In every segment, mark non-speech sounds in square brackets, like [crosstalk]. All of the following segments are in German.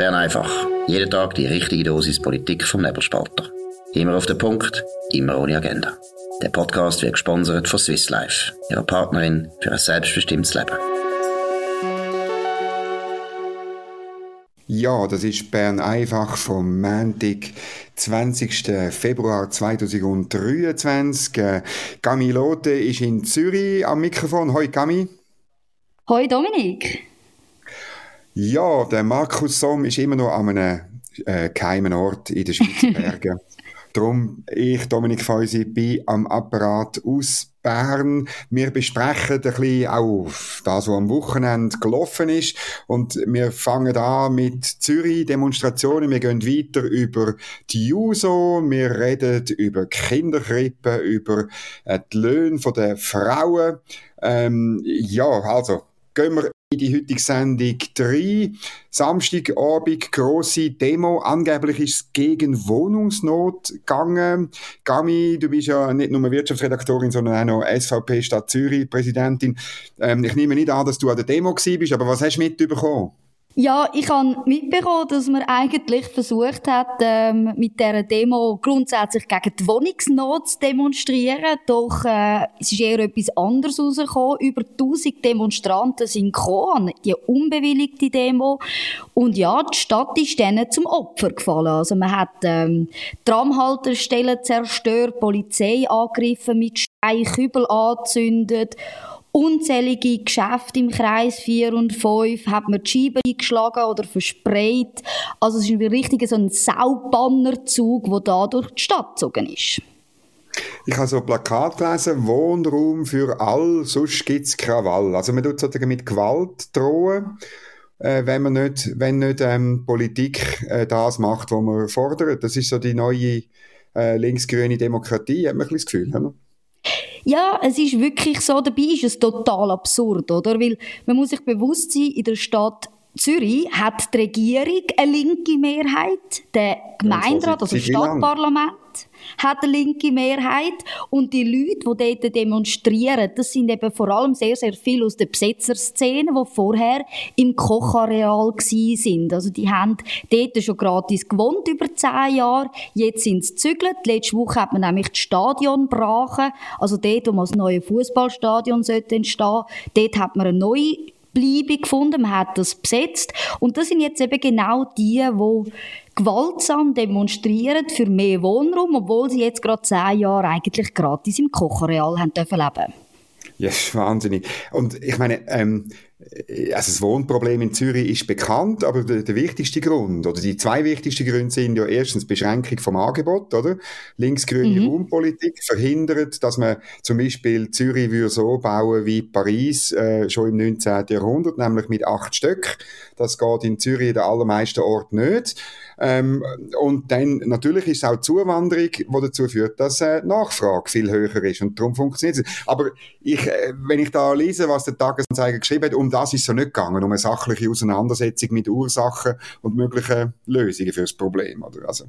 Bern einfach. Jeden Tag die richtige Dosis Politik vom Nebelspalter. Immer auf den Punkt, immer ohne Agenda. Der Podcast wird gesponsert von Swiss Life, ihrer Partnerin für ein selbstbestimmtes Leben. Ja, das ist Bern einfach vom Montag, 20. Februar 2023. Äh, Gami Lote ist in Zürich am Mikrofon. Hoi Gami. Hoi Dominik. Ja, der Markus Somm ist immer noch an einem äh, geheimen Ort in den Schweizer [laughs] Bergen. Darum, ich, Dominik Feusi, bin am Apparat aus Bern. Wir besprechen ein bisschen auch das, was am Wochenende gelaufen ist. Und wir fangen an mit Zürich-Demonstrationen. Wir gehen weiter über die JUSO. Wir reden über Kinderkrippen, über äh, die Löhne der Frauen. Ähm, ja, also, gehen wir in die heutige Sendung 3. Samstagabend, grosse Demo. Angeblich ist es gegen Wohnungsnot gegangen. Gami, du bist ja nicht nur Wirtschaftsredaktorin, sondern auch noch SVP Stadt Zürich Präsidentin. Ähm, ich nehme nicht an, dass du an der Demo bist, aber was hast du mitbekommen? Ja, ich habe mitbekommen, dass man eigentlich versucht hat, ähm, mit dieser Demo grundsätzlich gegen die Wohnungsnot zu demonstrieren. Doch äh, es ist eher etwas anderes rausgekommen. Über 1000 Demonstranten sind gekommen, die unbewilligte Demo. Und ja, die Stadt ist denen zum Opfer gefallen. Also man hat ähm, Tramhaltestellen zerstört, Polizei angegriffen, mit Stein Kübel angezündet unzählige Geschäfte im Kreis 4 und 5 hat man die Scheiben eingeschlagen oder versprayt. Also es ist richtig so ein Saubannerzug, der da durch die Stadt gezogen ist. Ich habe so Plakat gelesen, Wohnraum für all, sonst gibt es Krawall. Also man tut sozusagen mit Gewalt drohen, äh, wenn man nicht, wenn nicht ähm, Politik äh, das macht, was man fordert. Das ist so die neue äh, linksgrüne Demokratie, hat man ein bisschen das Gefühl. Oder? Ja, es ist wirklich so, dabei ist es total absurd, oder? Weil man muss sich bewusst sein, in der Stadt Zürich hat die Regierung eine linke Mehrheit, der Gemeinderat, also das Stadtparlament hat eine linke Mehrheit. Und die Leute, die dort demonstrieren, das sind eben vor allem sehr, sehr viele aus der Besetzerszene, die vorher im Kochareal sind. Also die haben dort schon gratis gewohnt über zehn Jahre, jetzt sind sie gezügelt. Letzte Woche hat man nämlich das Stadion brachen, also dort, wo man das neue Fußballstadion entstehen sollte dort hat man eine neue Bleibe gefunden, man hat das besetzt und das sind jetzt eben genau die, die gewaltsam demonstrieren für mehr Wohnraum, obwohl sie jetzt gerade zehn Jahre eigentlich gratis im Kochareal haben dürfen leben. Ja, das ist wahnsinnig. Und ich meine, ähm, also das Wohnproblem in Zürich ist bekannt, aber der, der, wichtigste Grund oder die zwei wichtigsten Gründe sind ja erstens Beschränkung vom Angebot, oder? Linksgrüne mhm. Raumpolitik verhindert, dass man zum Beispiel Zürich würde so bauen wie Paris äh, schon im 19. Jahrhundert, nämlich mit acht Stück. Das geht in Zürich in den allermeisten Orten nicht. Ähm, und dann natürlich ist es auch Zuwanderung, die dazu führt, dass äh, die Nachfrage viel höher ist und darum funktioniert es. Aber ich, äh, wenn ich da lese, was der Tagesanzeiger geschrieben hat, um das ist es so nicht gegangen, um eine sachliche Auseinandersetzung mit Ursachen und möglichen Lösungen für das Problem. Oder? Also.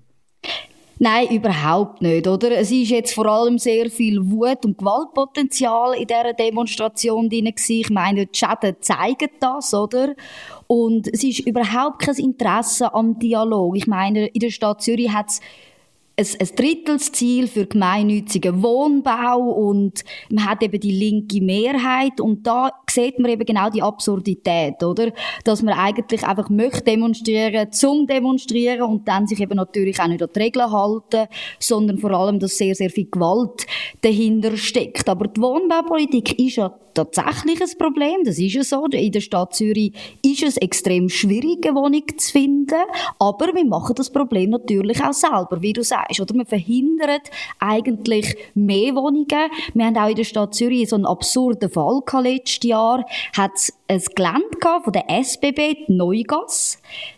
Nein, überhaupt nicht, oder? Es ist jetzt vor allem sehr viel Wut und Gewaltpotenzial in dieser Demonstration drin Ich meine, die Schäden zeigen das, oder? Und es ist überhaupt kein Interesse am Dialog. Ich meine, in der Stadt Zürich hat es ein, ein Drittelsziel für gemeinnützigen Wohnbau und man hat eben die linke Mehrheit und da sieht man eben genau die Absurdität, oder? Dass man eigentlich einfach möchte demonstrieren, zum Demonstrieren und dann sich eben natürlich auch nicht an die Regeln halten, sondern vor allem, dass sehr, sehr viel Gewalt dahinter steckt. Aber die Wohnbaupolitik ist ja tatsächlich ein Problem, das ist ja so. In der Stadt Zürich ist es extrem schwierig, eine Wohnung zu finden, aber wir machen das Problem natürlich auch selber, wie du sagst, oder? Wir verhindern eigentlich mehr Wohnungen. Wir haben auch in der Stadt Zürich so einen absurden Fall gehabt letztes Jahr, hat ein Gelände von der SBB, die Neugasse.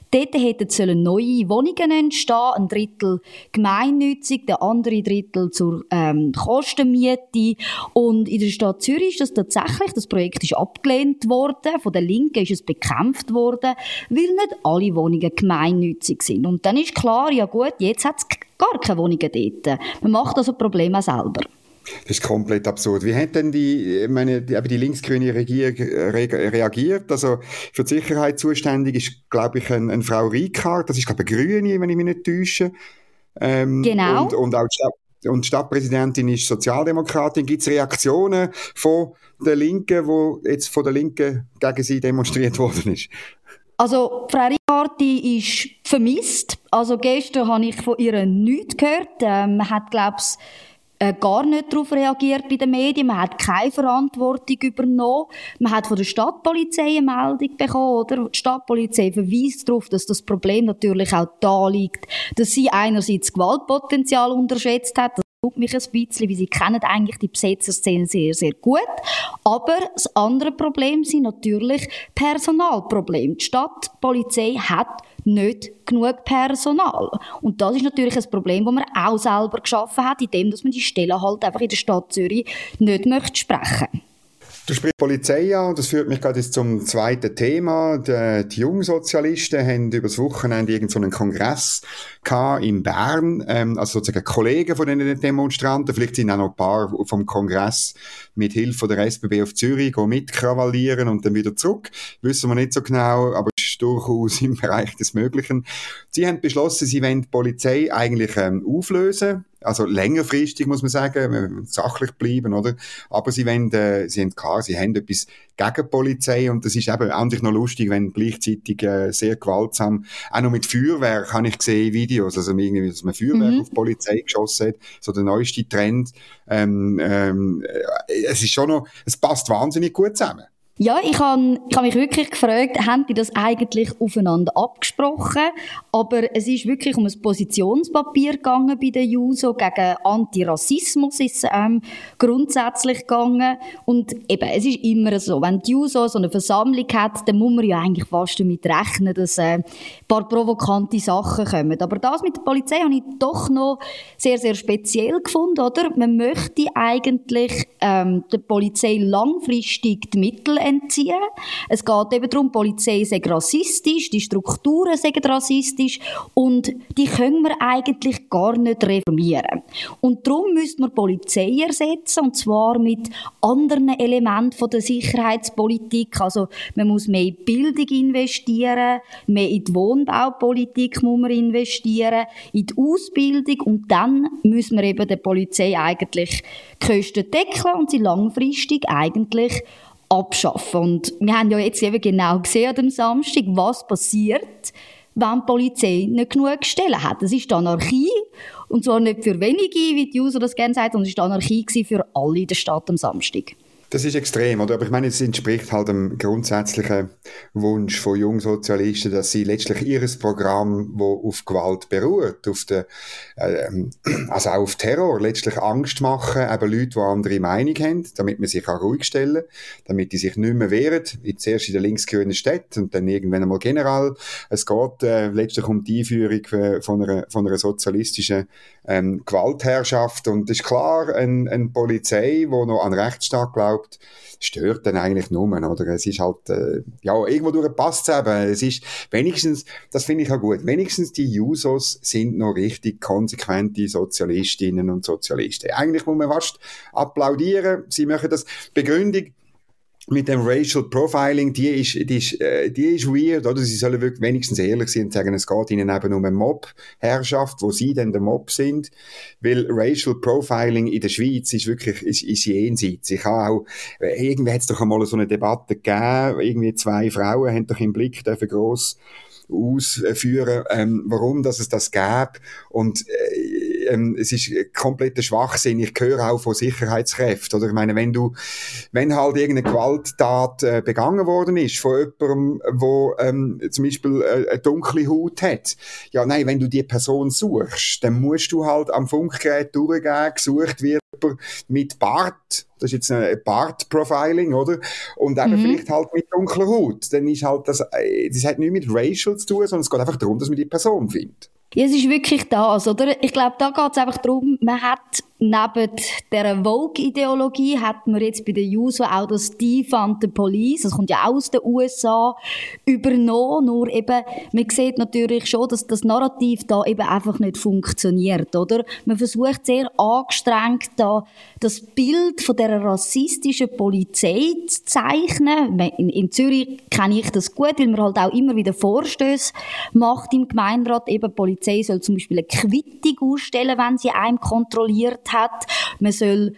Dort hätten neue Wohnungen entstehen, ein Drittel gemeinnützig, der andere Drittel zur ähm, Kostenmiete. Und in der Stadt Zürich ist das tatsächlich, das Projekt ist abgelehnt worden, von der Linken ist es bekämpft worden, weil nicht alle Wohnungen gemeinnützig sind. Und dann ist klar, ja gut, jetzt hat es gar keine Wohnungen dort. Man macht also Probleme selber. Das ist komplett absurd. Wie hat denn die, meine, die, die linksgrüne Regierung reagiert? Also für die Sicherheit zuständig ist, glaube ich, eine, eine Frau Ricard, das ist, glaube ich, eine Grüne, wenn ich mich nicht täusche. Ähm, genau. Und, und auch die, Stadt, und Stadtpräsidentin ist Sozialdemokratin. Gibt es Reaktionen von der Linken, wo jetzt von der Linken gegen sie demonstriert worden ist? Also, Frau Riccardi ist vermisst. Also, gestern habe ich von ihr nichts gehört. Ähm, man hat, glaube ich, äh, gar nicht darauf reagiert bei den Medien. Man hat keine Verantwortung übernommen. Man hat von der Stadtpolizei eine Meldung bekommen, oder? Die Stadtpolizei verweist darauf, dass das Problem natürlich auch da liegt, dass sie einerseits Gewaltpotenzial unterschätzt hat, tut mich ein bisschen, weil sie kennen eigentlich die Besetzerszene sehr, sehr gut. Aber das andere Problem sind natürlich Personalprobleme. Die Stadtpolizei hat nicht genug Personal. Und das ist natürlich ein Problem, das man auch selber geschaffen hat, indem man die Stelle halt einfach in der Stadt Zürich nicht möchte sprechen möchte. Du sprichst Polizei an, das führt mich gerade zum zweiten Thema. Die, die Jungsozialisten haben über das Wochenende irgendeinen so Kongress in Bern, ähm, also sozusagen Kollegen von den Demonstranten, vielleicht sind auch noch ein paar vom Kongress mit Hilfe der SBB auf Zürich mitkrawallieren und dann wieder zurück. Wissen wir nicht so genau, aber ist durchaus im Bereich des Möglichen. Sie haben beschlossen, sie wollen die Polizei eigentlich ähm, auflösen also längerfristig muss man sagen, sachlich bleiben, oder? Aber sie wollen, äh, sie haben klar, sie haben etwas gegen Polizei und das ist eben eigentlich noch lustig, wenn gleichzeitig äh, sehr gewaltsam, auch noch mit Feuerwerk habe ich gesehen Videos, also irgendwie, dass man Feuerwerk mhm. auf die Polizei geschossen hat, so der neueste Trend. Ähm, ähm, äh, es ist schon noch, es passt wahnsinnig gut zusammen. Ja, ich habe ich hab mich wirklich gefragt, haben die das eigentlich aufeinander abgesprochen? Aber es ist wirklich um ein Positionspapier gegangen bei der JUSO. Gegen Antirassismus ist es ähm, grundsätzlich gegangen. Und eben, es ist immer so, wenn die JUSO so eine Versammlung hat, dann muss man ja eigentlich fast damit rechnen, dass äh, ein paar provokante Sachen kommen. Aber das mit der Polizei habe ich doch noch sehr, sehr speziell gefunden, oder? Man möchte eigentlich ähm, der Polizei langfristig die Mittel entziehen. Es geht eben darum, die Polizei sei rassistisch, die Strukturen sind rassistisch und die können wir eigentlich gar nicht reformieren. Und darum müsste man die Polizei ersetzen, und zwar mit anderen Elementen von der Sicherheitspolitik. Also man muss mehr in Bildung investieren, mehr in die Wohnbaupolitik muss man investieren, in die Ausbildung und dann müssen wir eben der Polizei eigentlich die Kosten deckeln und sie langfristig eigentlich abschaffen. Und wir haben ja jetzt eben genau gesehen am Samstag, was passiert, wenn die Polizei nicht genug Stellen hat. Das ist Anarchie. Und zwar nicht für wenige, wie die User das gerne sagen, sondern es war Anarchie für alle in der Stadt am Samstag. Das ist extrem, oder? Aber ich meine, es entspricht halt dem grundsätzlichen Wunsch von Jungsozialisten, dass sie letztlich ihres Programm, wo auf Gewalt beruht, auf der, äh, also auch auf Terror, letztlich Angst machen, eben Leute, die andere Meinung haben, damit man sich auch ruhig stellen, damit die sich nicht mehr wehren, zuerst in der linksgrünen Stadt und dann irgendwann einmal general. Es geht äh, letztlich um die Einführung äh, von einer, von einer sozialistischen ähm, Gewaltherrschaft und es ist klar, eine ein Polizei, die noch an Rechtsstaat glaubt, glaubt, stört dann eigentlich nur, oder? Es ist halt, äh, ja, irgendwo durch passt es eben. Es ist wenigstens, das finde ich auch gut, wenigstens die Jusos sind noch richtig konsequente Sozialistinnen und Sozialisten. Eigentlich muss man fast applaudieren. Sie machen das. Begründung, mit dem Racial Profiling, die ist, die ist, äh, die ist weird, oder? Sie sollen wirklich wenigstens ehrlich sein und sagen, es geht ihnen eben um eine Mob-Herrschaft, wo sie dann der Mob sind. Weil Racial Profiling in der Schweiz ist wirklich, ist, ist jenseits. Ich habe auch, äh, irgendwie hat es doch einmal so eine Debatte gegeben, irgendwie zwei Frauen haben doch im Blick dürfen gross ausführen, ähm, warum dass es das gäbe. Und äh, ähm, es ist kompletter Schwachsinn. Ich höre auch von Sicherheitskräften. Oder ich meine, wenn du, wenn halt irgendeine Gewalttat äh, begangen worden ist von jemandem, wo ähm, zum Beispiel äh, eine dunkle Haut hat, ja nein, wenn du die Person suchst, dann musst du halt am Funkgerät durchgehen, gesucht wird mit Bart, das ist jetzt ein Bart-Profiling, oder? Und eben mhm. vielleicht halt mit dunkler Haut. Dann ist halt das, äh, das hat nichts mit Racial zu tun, sondern es geht einfach darum, dass man die Person findet. Ja, es ist wirklich das, oder? Ich glaube, da geht es einfach darum, man hat neben der Vogue-Ideologie hat man jetzt bei der Juso auch das Defund the Police, das kommt ja aus den USA, übernommen, nur eben, man sieht natürlich schon, dass das Narrativ da eben einfach nicht funktioniert, oder? Man versucht sehr angestrengt da das Bild von der rassistischen Polizei zu zeichnen. In, in Zürich kenne ich das gut, weil man halt auch immer wieder Vorstöße macht im Gemeinderat, eben die Polizei soll zum Beispiel eine Quittung ausstellen, wenn sie einem kontrolliert hat. Man soll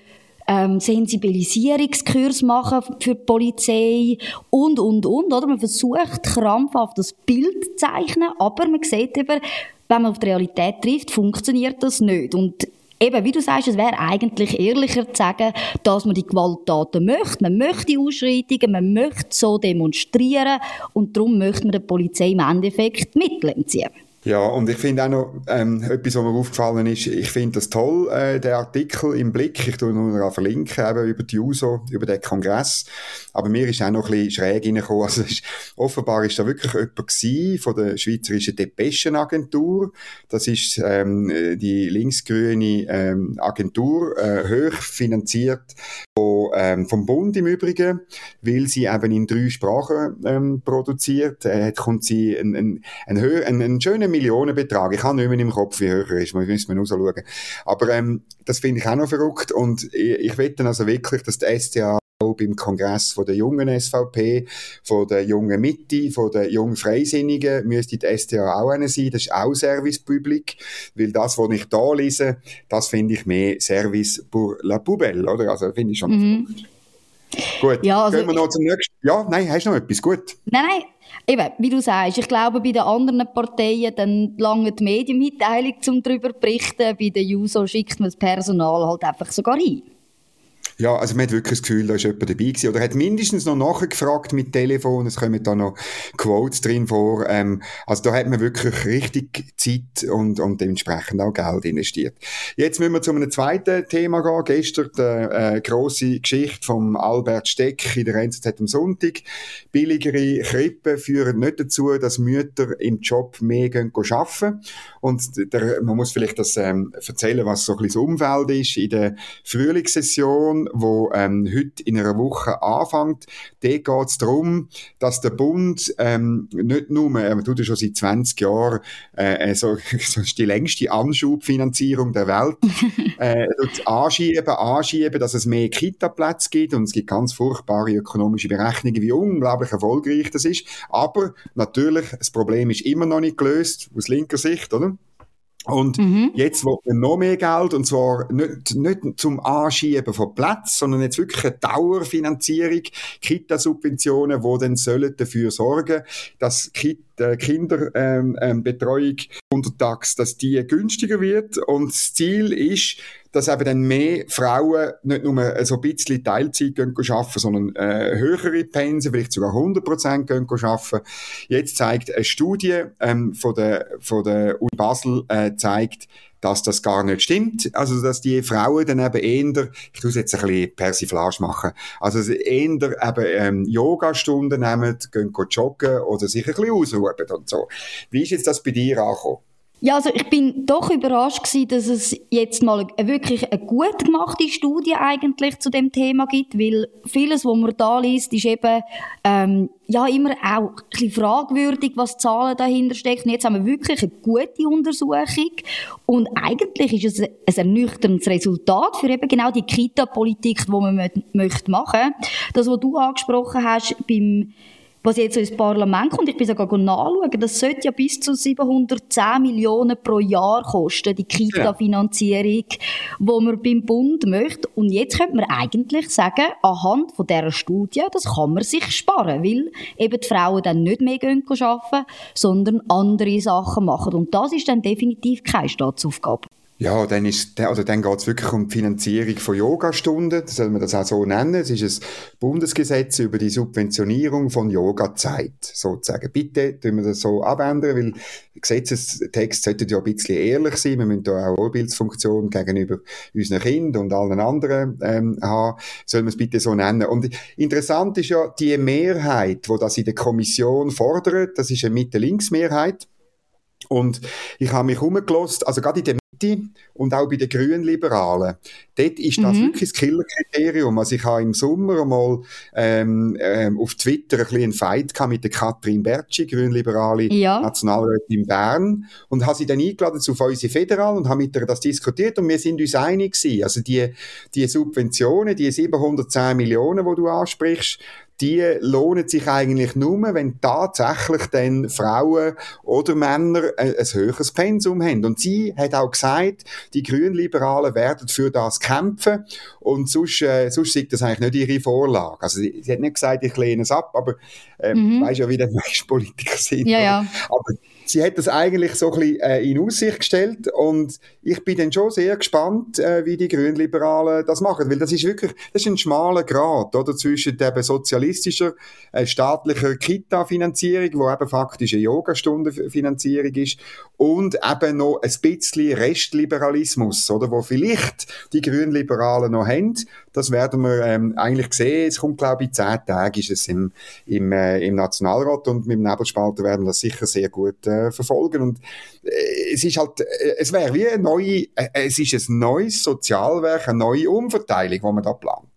ähm, Sensibilisierungskurs machen für die Polizei und, und, und. Oder? Man versucht krampfhaft das Bild zu zeichnen, aber man sieht eben, wenn man auf die Realität trifft, funktioniert das nicht. Und eben, wie du sagst, es wäre eigentlich ehrlicher zu sagen, dass man die Gewalttaten möchte. Man möchte Ausschreitungen, man möchte so demonstrieren und darum möchte man der Polizei im Endeffekt Mittel entziehen. Ja, und ich finde auch noch, ähm, etwas, was mir aufgefallen ist, ich finde das toll, äh, der Artikel im Blick, ich tue nur noch verlinken, eben über die USO, über den Kongress, aber mir ist auch noch ein bisschen schräg reingekommen, also ist, offenbar ist da wirklich jemand von der Schweizerischen Depeschenagentur, das ist ähm, die linksgrüne ähm, Agentur, äh, hoch finanziert von, ähm, vom Bund im Übrigen, weil sie eben in drei Sprachen ähm, produziert, äh, kommt sie einen, einen, einen, einen schönen Millionenbetrag. Ich habe nicht mehr im Kopf, wie hoch er ist. Man müssen wir nur schauen. Aber ähm, das finde ich auch noch verrückt. Und ich, ich wette also wirklich, dass die STA auch beim Kongress von der jungen SVP, von der jungen Mitte, von der jungen Freisinnigen müsste die STA auch eine sein. Das ist auch Service Public, weil das, was ich da lese, das finde ich mehr Service pour la poubelle, oder? Also finde ich schon mhm. Gut, ja, also gehen wir noch zum nächsten. Ja, nein, hast du noch etwas? Gut. Nein, nein, Eben, wie du sagst, ich glaube, bei den anderen Parteien dann lange die Medienmitteilung, um darüber zu berichten. Bei den Juso schickt man das Personal halt einfach sogar hin. Ja, also man hat wirklich das Gefühl, da ist jemand dabei gewesen. Oder hat mindestens noch nachgefragt mit Telefon. Es kommen da noch Quotes drin vor. Ähm, also da hat man wirklich richtig Zeit und, und dementsprechend auch Geld investiert. Jetzt müssen wir zu einem zweiten Thema gehen. Gestern die äh, grosse Geschichte vom Albert Steck in der NZZ am Sonntag. Billigere Krippen führen nicht dazu, dass Mütter im Job mehr gehen arbeiten. Und der, man muss vielleicht das ähm, erzählen, was so ein bisschen das Umfeld ist. In der Frühlingssession, wo ähm, heute in einer Woche anfängt, da geht es darum, dass der Bund ähm, nicht nur, er tut ja schon seit 20 Jahren, äh, äh so, [laughs] so ist die längste Anschubfinanzierung der Welt, [laughs] äh, anschieben, anschieben, dass es mehr Kita-Plätze gibt und es gibt ganz furchtbare ökonomische Berechnungen, wie unglaublich erfolgreich das ist. Aber natürlich, das Problem ist immer noch nicht gelöst, aus linker Sicht, oder? Und mhm. jetzt will man noch mehr Geld, und zwar nicht, nicht zum Anschieben von Platz, sondern jetzt wirklich eine Dauerfinanzierung, Kita-Subventionen, die dann sollen dafür sorgen, dass äh, Kinderbetreuung ähm, ähm, untertags, dass die günstiger wird. Und das Ziel ist, dass eben dann mehr Frauen nicht nur so ein bisschen Teilzeit gehen arbeiten, sondern äh, höhere Pensen, vielleicht sogar 100 Prozent gehen arbeiten. Jetzt zeigt eine Studie ähm, von der, von der Uni Basel, äh, zeigt, dass das gar nicht stimmt. Also, dass die Frauen dann eben eher, ich tue jetzt ein bisschen Persiflage machen, also eher eben ähm, Yoga-Stunden nehmen, gehen joggen oder sich ein bisschen ausruhen und so. Wie ist jetzt das bei dir angekommen? Ja, also ich bin doch überrascht gewesen, dass es jetzt mal wirklich eine gut gemachte Studie eigentlich zu dem Thema gibt, weil vieles, was man da liest, ist eben ähm, ja immer auch ein bisschen fragwürdig, was Zahlen dahinter stecken. Jetzt haben wir wirklich eine gute Untersuchung und eigentlich ist es ein ernüchterndes Resultat für eben genau die Kita-Politik, die man möchte machen. Das, was du angesprochen hast beim was jetzt so ins Parlament kommt, ich bin sogar nachschauen, das sollte ja bis zu 710 Millionen pro Jahr kosten, die Kita-Finanzierung, wo man beim Bund möchte. Und jetzt könnte man eigentlich sagen, anhand von dieser Studie, das kann man sich sparen, weil eben die Frauen dann nicht mehr gehen arbeiten, sondern andere Sachen machen. Und das ist dann definitiv keine Staatsaufgabe. Ja, dann, ist, also dann geht es wirklich um die Finanzierung von Yogastunden, soll man das auch so nennen. Es ist ein Bundesgesetz über die Subventionierung von Yogazeit, sozusagen. Bitte tun wir das so abändern, weil Gesetzestext sollte ja ein bisschen ehrlich sein. Wir müssen da auch Vorbildsfunktion gegenüber unseren Kindern und allen anderen ähm, haben. Soll man es bitte so nennen. Und interessant ist ja, die Mehrheit, die das in der Kommission fordert, das ist eine Mitte-Links-Mehrheit, Und ich habe mich umgelost, also gerade in der Mitte und auch bei den Grünliberalen. Dort ist das mhm. wirklich das Killerkriterium. Also ich habe im Sommer mal ähm, ähm, auf Twitter ein bisschen einen Fight gehabt mit der Katrin Bertschi, Grünliberale ja. Nationalrätin in Bern, und habe sie dann eingeladen zu unsere Federal und habe mit ihr das diskutiert und wir sind uns einig gewesen. Also die, die Subventionen, die 710 Millionen, die du ansprichst, die lohnen sich eigentlich nur, wenn tatsächlich dann Frauen oder Männer ein, ein höheres Pensum haben. Und sie hat auch gesagt, die Grünliberalen werden für das kämpfen und sonst, äh, sonst sieht das eigentlich nicht ihre Vorlage. Also sie, sie hat nicht gesagt, ich lehne es ab, aber äh, mhm. weiß ja, wie die [laughs] meisten Politiker sind. Ja, ja. Aber sie hat das eigentlich so ein bisschen äh, in Aussicht gestellt und ich bin dann schon sehr gespannt, äh, wie die Grünliberalen das machen, weil das ist wirklich, das ist ein schmaler Grad, oder, zwischen eben sozialistischer, äh, staatlicher Kita-Finanzierung, wo eben faktisch eine Yogastundenfinanzierung ist, und eben noch ein bisschen Restliberalismus, oder, wo vielleicht die Grünliberalen noch haben, das werden wir ähm, eigentlich sehen. Es kommt, glaube ich, zehn Tage ist es im, im, äh, im Nationalrat und mit dem Nebelspalter werden wir das sicher sehr gut äh, verfolgen. Und äh, es ist halt, äh, es wäre wie neue, äh, es ist ein neues Sozialwerk, eine neue Umverteilung, die man da plant.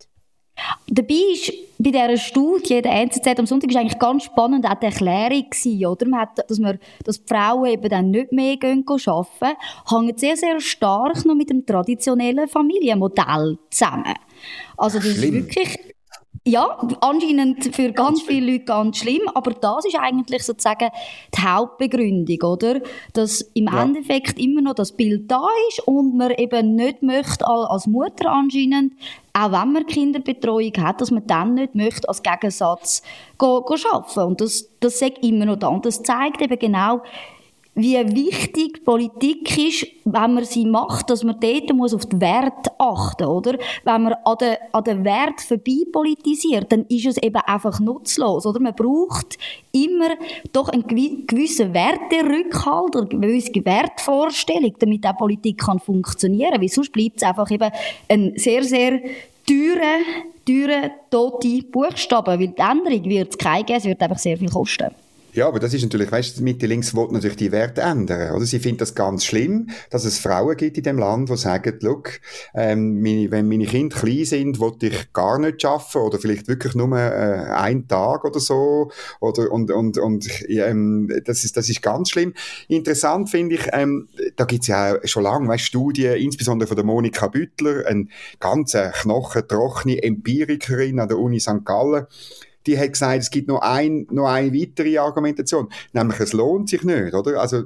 Dabei ist bei dieser Studie, der NZZ am Sonntag, ist eigentlich ganz spannend auch die Erklärung gewesen, oder? Man hat, dass, man, dass die Frauen eben dann nicht mehr gehen arbeiten, hängt sehr, sehr stark noch mit dem traditionellen Familienmodell zusammen. Also das Schlimm. ist wirklich ja, anscheinend für ganz viele Leute ganz schlimm, aber das ist eigentlich sozusagen die Hauptbegründung, oder? Dass im ja. Endeffekt immer noch das Bild da ist und man eben nicht möchte als Mutter anscheinend, auch wenn man Kinderbetreuung hat, dass man dann nicht möchte als Gegensatz go, go arbeiten. Und das, das sagt immer noch da. Und das zeigt eben genau, wie wichtig Politik ist, wenn man sie macht, dass man dort muss auf die Werte achten, oder? Wenn man an den, Wert vorbei politisiert, dann ist es eben einfach nutzlos, oder? Man braucht immer doch einen gewissen Werterückhalt oder eine gewisse Wertvorstellung, damit auch Politik kann funktionieren, weil sonst bleibt es einfach eben ein sehr, sehr teure, teure, tote Buchstaben, weil die Änderung wird es keine geben, es wird einfach sehr viel kosten. Ja, aber das ist natürlich, weißt du, Mitte links will natürlich die Werte ändern, oder? Sie findet das ganz schlimm, dass es Frauen gibt in dem Land, die sagen, look, ähm, meine, wenn meine Kinder klein sind, will ich gar nicht arbeiten oder vielleicht wirklich nur äh, einen Tag oder so, oder, und, und, und, ähm, das ist, das ist ganz schlimm. Interessant finde ich, ähm, da gibt's ja schon lange, weißt, Studien, insbesondere von der Monika Büttler, eine ganz äh, knochentrockene Empirikerin an der Uni St. Gallen, die hat gesagt, es gibt noch, ein, noch eine weitere Argumentation, nämlich es lohnt sich nicht, oder? Also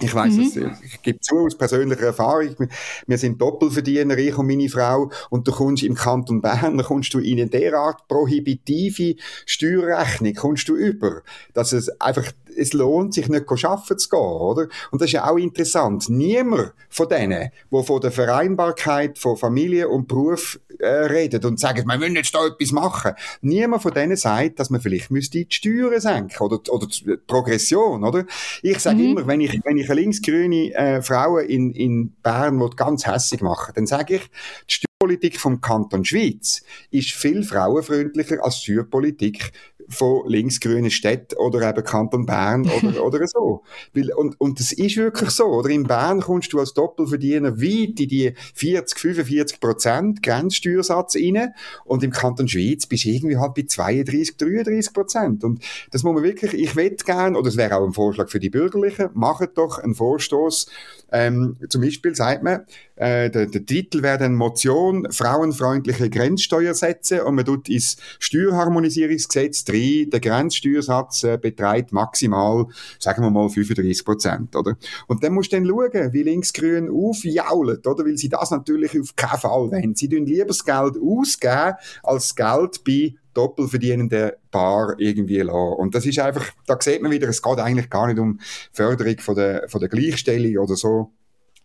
ich weiß mhm. ich gebe zu aus persönlicher Erfahrung, wir sind Doppelverdiener, ich und meine Frau, und du kommst im Kanton Bern, da kommst du in eine derart prohibitive Steuerrechnung, kommst du über, dass es einfach es lohnt sich nicht, arbeiten zu gehen, oder? Und das ist ja auch interessant. Niemand von denen, die von der Vereinbarkeit von Familie und Beruf äh, redet und sagen, wir müssen jetzt da etwas machen. Niemand von denen sagt, dass man vielleicht müsste die Steuern senken oder, oder die Progression, oder? Ich sage mhm. immer, wenn ich, wenn ich eine linksgrüne äh, Frau in, in Bern ganz hässig mache, dann sage ich, die Steuerpolitik vom Kanton Schweiz ist viel frauenfreundlicher als die Steuerpolitik von linksgrünen Städten oder eben Kanton Bern [laughs] oder, oder so. Weil, und, und das ist wirklich so. Oder in Bern kommst du als Doppelverdiener weit in die 40, 45 Prozent Grenzsteuersatz rein und im Kanton Schweiz bist du irgendwie halt bei 32, 33 Prozent. Und das muss man wirklich, ich wette gern, oder es wäre auch ein Vorschlag für die Bürgerlichen, macht doch einen Vorstoß, ähm, zum Beispiel sagt man, äh, der, der Titel wäre dann Motion frauenfreundliche Grenzsteuersätze und man tut ins Steuerharmonisierungsgesetz drin, der Grenzsteuersatz äh, beträgt maximal, sagen wir mal, 35 Prozent, oder? Und dann musst du dann schauen, wie linksgrün aufjaulet, oder? Weil sie das natürlich auf keinen Fall wollen. Sie tun lieber das Geld ausgeben, als Geld bei doppelverdienenden Paar irgendwie lassen. Und das ist einfach, da sieht man wieder, es geht eigentlich gar nicht um Förderung von der, von der Gleichstellung oder so,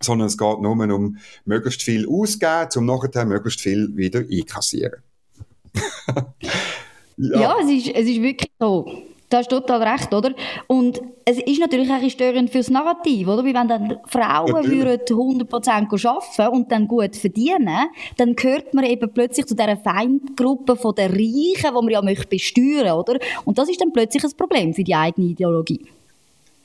sondern es geht nur um möglichst viel ausgeben, um nachher möglichst viel wieder einkassieren. [laughs] ja. ja, es, ist, es ist wirklich so. Da hast du total recht, oder? Und es ist natürlich ein störend fürs Narrativ, oder? Wie wenn dann Frauen natürlich. würden 100% arbeiten und dann gut verdienen, dann gehört man eben plötzlich zu dieser Feindgruppe von den Reichen, die man ja möchte besteuern, oder? Und das ist dann plötzlich ein Problem für die eigene Ideologie.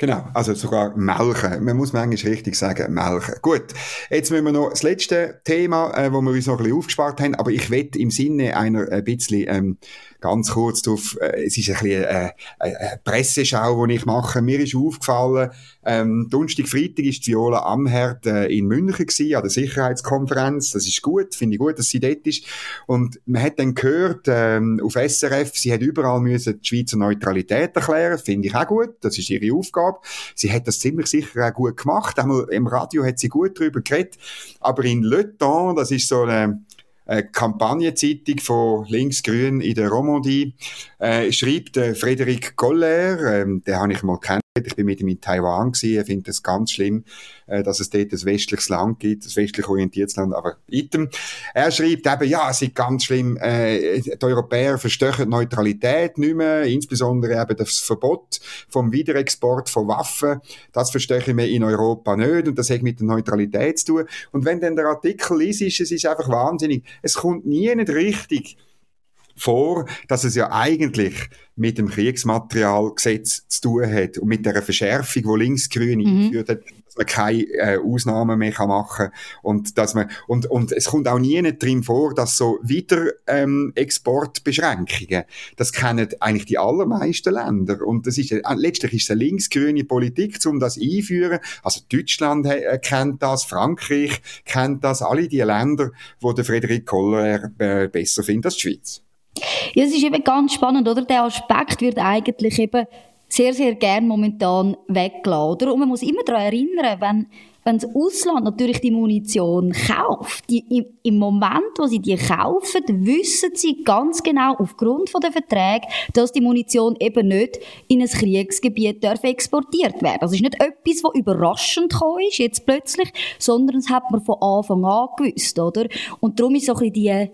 Genau, also sogar melken. Man muss manchmal richtig sagen, melken. Gut, jetzt müssen wir noch das letzte Thema, äh, wo wir uns noch ein bisschen aufgespart haben, aber ich wette im Sinne einer ein bisschen ähm, ganz kurz drauf, äh, es ist ein bisschen äh, eine Presseschau, die ich mache. Mir ist aufgefallen, ähm, Donnerstag, Freitag ist Viola Amherd äh, in München gewesen, an der Sicherheitskonferenz. Das ist gut, finde ich gut, dass sie dort ist. Und man hat dann gehört, ähm, auf SRF, sie hat überall müssen die Schweizer Neutralität erklären. Finde ich auch gut. Das ist ihre Aufgabe. Sie hat das ziemlich sicher auch gut gemacht. Einmal im Radio hat sie gut darüber geredet. Aber in Le Temps, das ist so eine, eine Kampagnenzeitung von Linksgrün in der Romandie, äh, schreibt äh, Frédéric Goller, ähm, den habe ich mal kennengelernt, ich bin mit ihm in Taiwan gewesen. Ich finde es ganz schlimm, äh, dass es dort ein westliches Land gibt, ein westlich orientiertes Land, aber item. Er schreibt eben, ja, es ist ganz schlimm, äh, die Europäer verstehen Neutralität nicht mehr, insbesondere eben das Verbot vom Wiederexport von Waffen, das verstehen wir in Europa nicht und das hat mit der Neutralität zu tun. Und wenn dann der Artikel liest, ist es ist einfach wahnsinnig. Es kommt nie nicht richtig vor, dass es ja eigentlich mit dem Kriegsmaterialgesetz zu tun hat und mit der Verschärfung, die Linksgrüne mhm. eingeführt hat, dass man keine äh, Ausnahmen mehr kann machen und dass man und und es kommt auch nie nicht drin vor, dass so wieder ähm, Exportbeschränkungen, das kennen eigentlich die allermeisten Länder und das ist äh, letztlich ist es eine linksgrüne Politik, um das einführen. Also Deutschland äh, kennt das, Frankreich kennt das, alle die Länder, wo der Friedrich Koller äh, besser findet als die Schweiz. Ja, es ist eben ganz spannend, oder? Der Aspekt wird eigentlich eben sehr, sehr gern momentan weggelassen? Und man muss immer daran erinnern, wenn, wenn das Ausland natürlich die Munition kauft, die, im, im Moment, wo sie die kaufen, wissen sie ganz genau aufgrund von der Verträge, dass die Munition eben nicht in ein Kriegsgebiet darf exportiert werden. Das ist nicht etwas, was überraschend gekommen ist, jetzt plötzlich, sondern das hat man von Anfang an gewusst, oder? Und darum ist so ein bisschen die,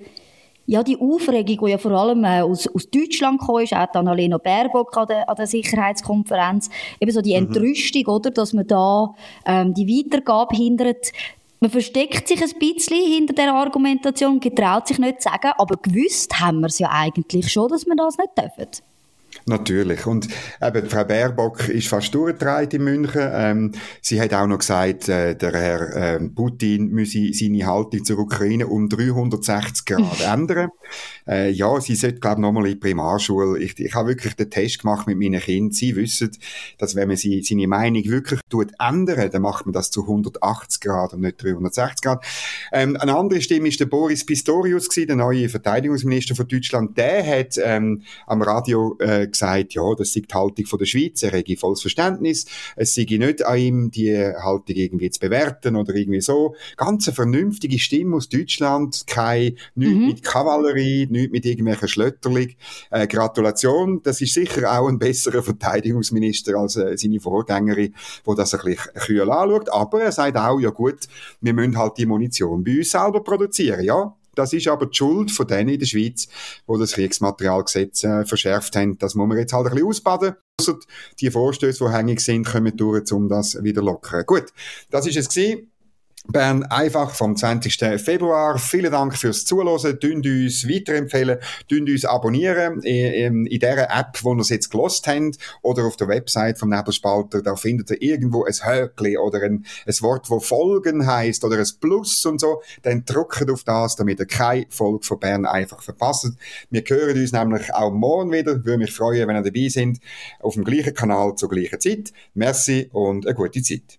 ja, die Aufregung, die ja vor allem äh, aus, aus Deutschland kam, ist, auch Annalena Baerbock an der, an der Sicherheitskonferenz, eben so die mhm. Entrüstung, oder, dass man da ähm, die Weitergabe hindert. Man versteckt sich ein bisschen hinter der Argumentation, getraut sich nicht zu sagen, aber gewusst haben wir es ja eigentlich schon, dass wir das nicht dürfen. Natürlich. Und eben, Frau Baerbock ist fast durchgedreht in München. Ähm, sie hat auch noch gesagt, äh, der Herr äh, Putin müsse seine Haltung zur Ukraine um 360 Grad [laughs] ändern. Äh, ja, sie sollte, glaube ich, nochmal in die Primarschule. Ich, ich habe wirklich den Test gemacht mit meinen Kindern. Sie wissen, dass wenn man sie, seine Meinung wirklich tut ändern, dann macht man das zu 180 Grad und nicht 360 Grad. Ähm, eine andere Stimme ist der Boris Pistorius gewesen, der neue Verteidigungsminister von Deutschland. Der hat ähm, am Radio äh, gesagt, ja, das sei die Haltung von der Schweiz, er hätte volles Verständnis, es sei nicht an ihm, die Haltung irgendwie zu bewerten oder irgendwie so. Ganz eine vernünftige Stimme aus Deutschland, kein, nichts mhm. mit Kavallerie, nichts mit irgendwelchen Schlötterling. Äh, Gratulation, das ist sicher auch ein besserer Verteidigungsminister als äh, seine Vorgängerin, wo das ein bisschen kühl anschaut, aber er sagt auch, ja gut, wir müssen halt die Munition bei uns selber produzieren, ja, das ist aber die Schuld von denen in der Schweiz, wo das Kriegsmaterialgesetz äh, verschärft haben. Das muss man jetzt halt ein bisschen ausbaden. Also die Vorstöße, die hängig sind, kommen durch, um das wieder lockern. Gut, das ist es gewesen. Bern einfach vom 20. Februar. Vielen Dank fürs Zuhören. Dünnt uns weiterempfehlen, dünnt uns abonnieren in, in der App, wo ihr es jetzt gelost habt oder auf der Website vom Nebelspalter. Da findet ihr irgendwo ein Höckli oder ein, ein Wort, wo Folgen heißt oder ein Plus und so. Dann drückt auf das, damit ihr keine Folge von Bern einfach verpasst. Wir hören uns nämlich auch morgen wieder. Würde mich freuen, wenn ihr dabei sind. Auf dem gleichen Kanal zur gleichen Zeit. Merci und eine gute Zeit.